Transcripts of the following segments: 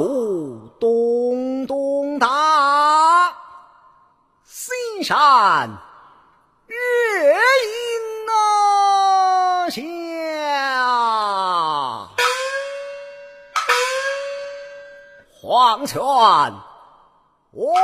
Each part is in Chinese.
古东东大，西山月影下，黄泉我。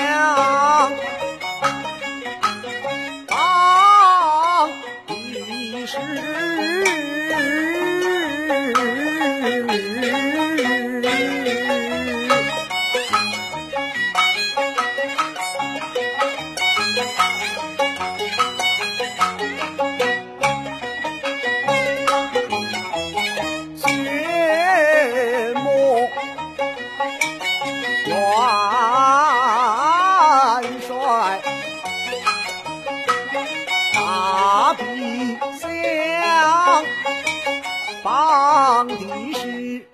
了。唱的是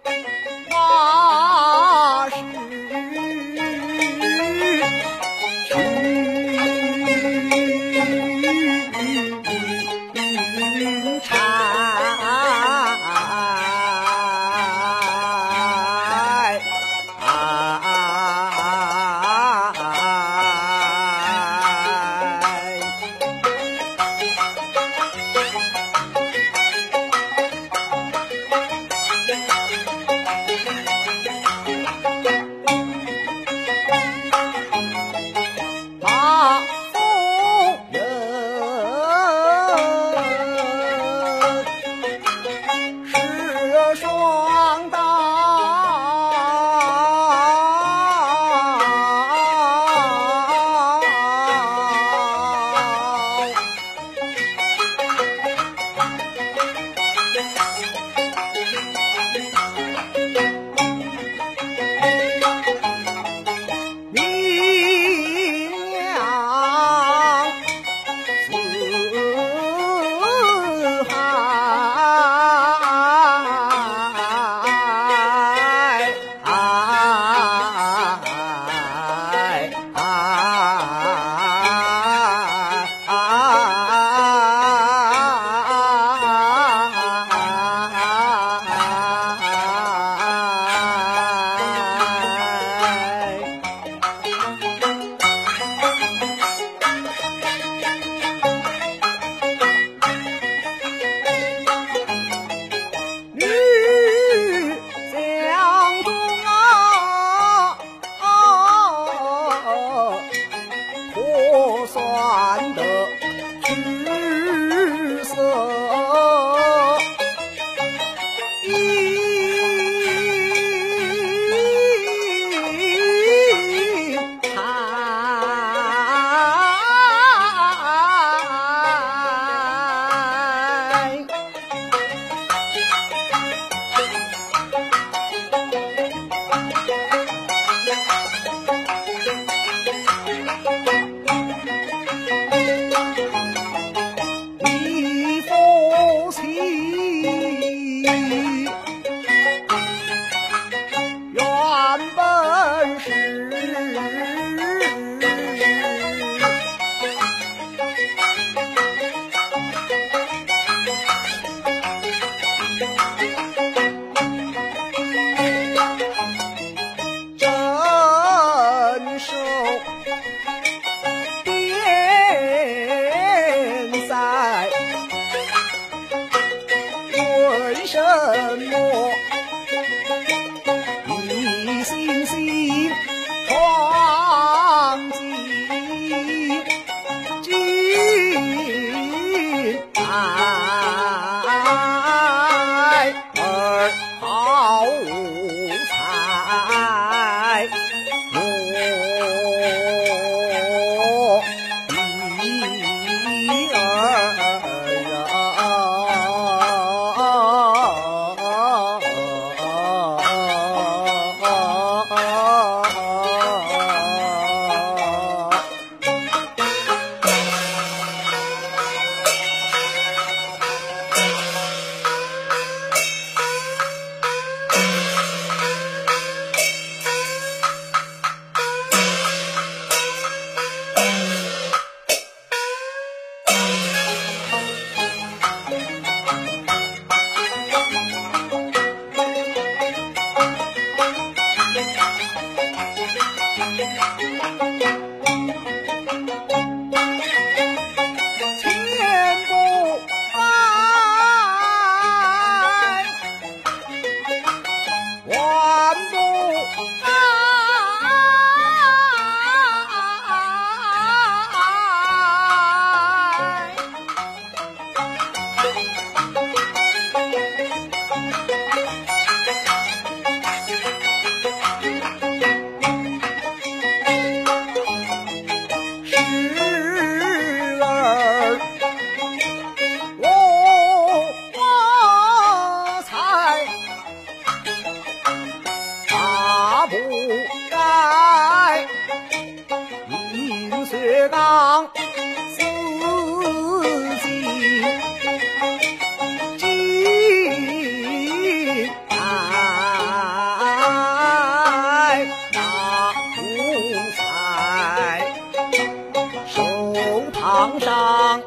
堂上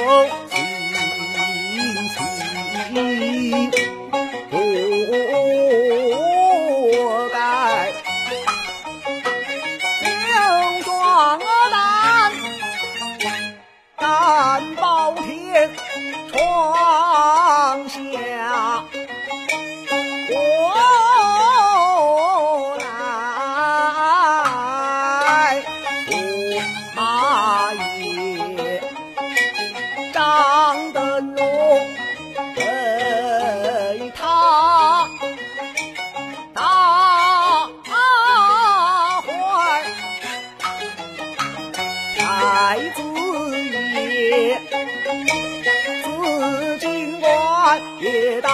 oh. oh, oh. 太子爷紫金冠也戴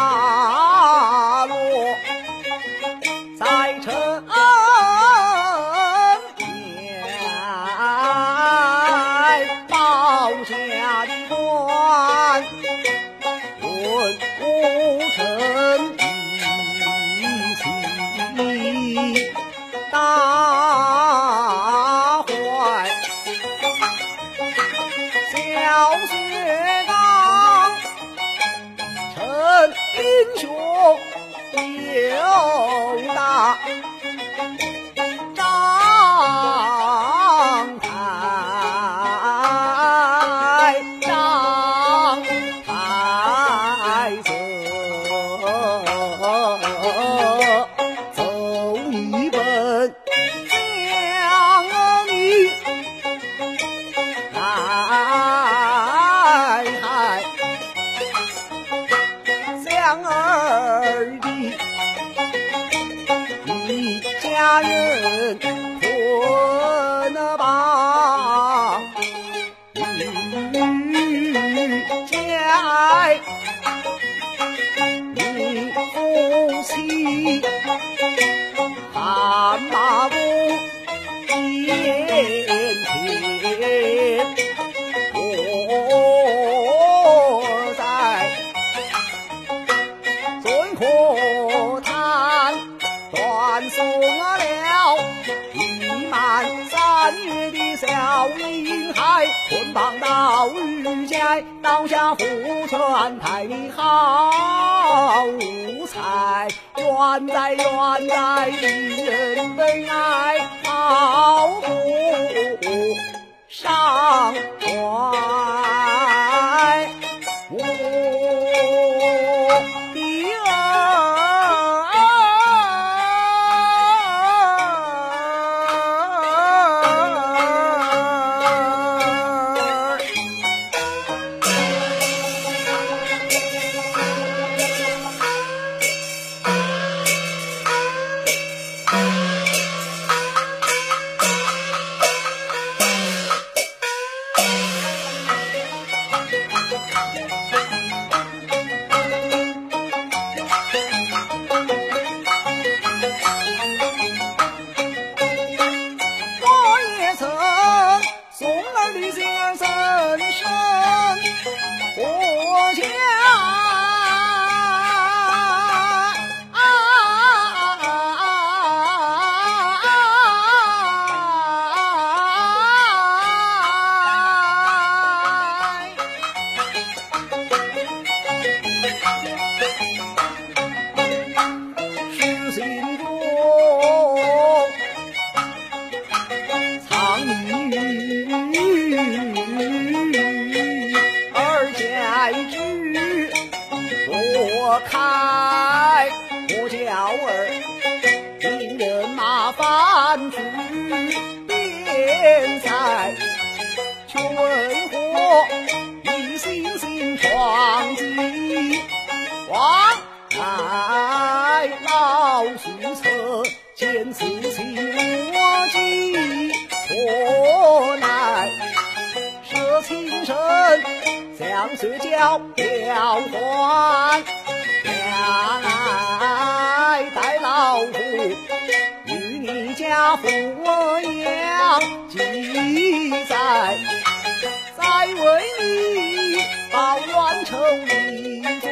英雄有大孩捆绑到御家，刀下父权太你好才，冤在冤在令人悲哀，好不上怀。将血交交换。来待老夫与你家父娘记在，再为你报冤仇立作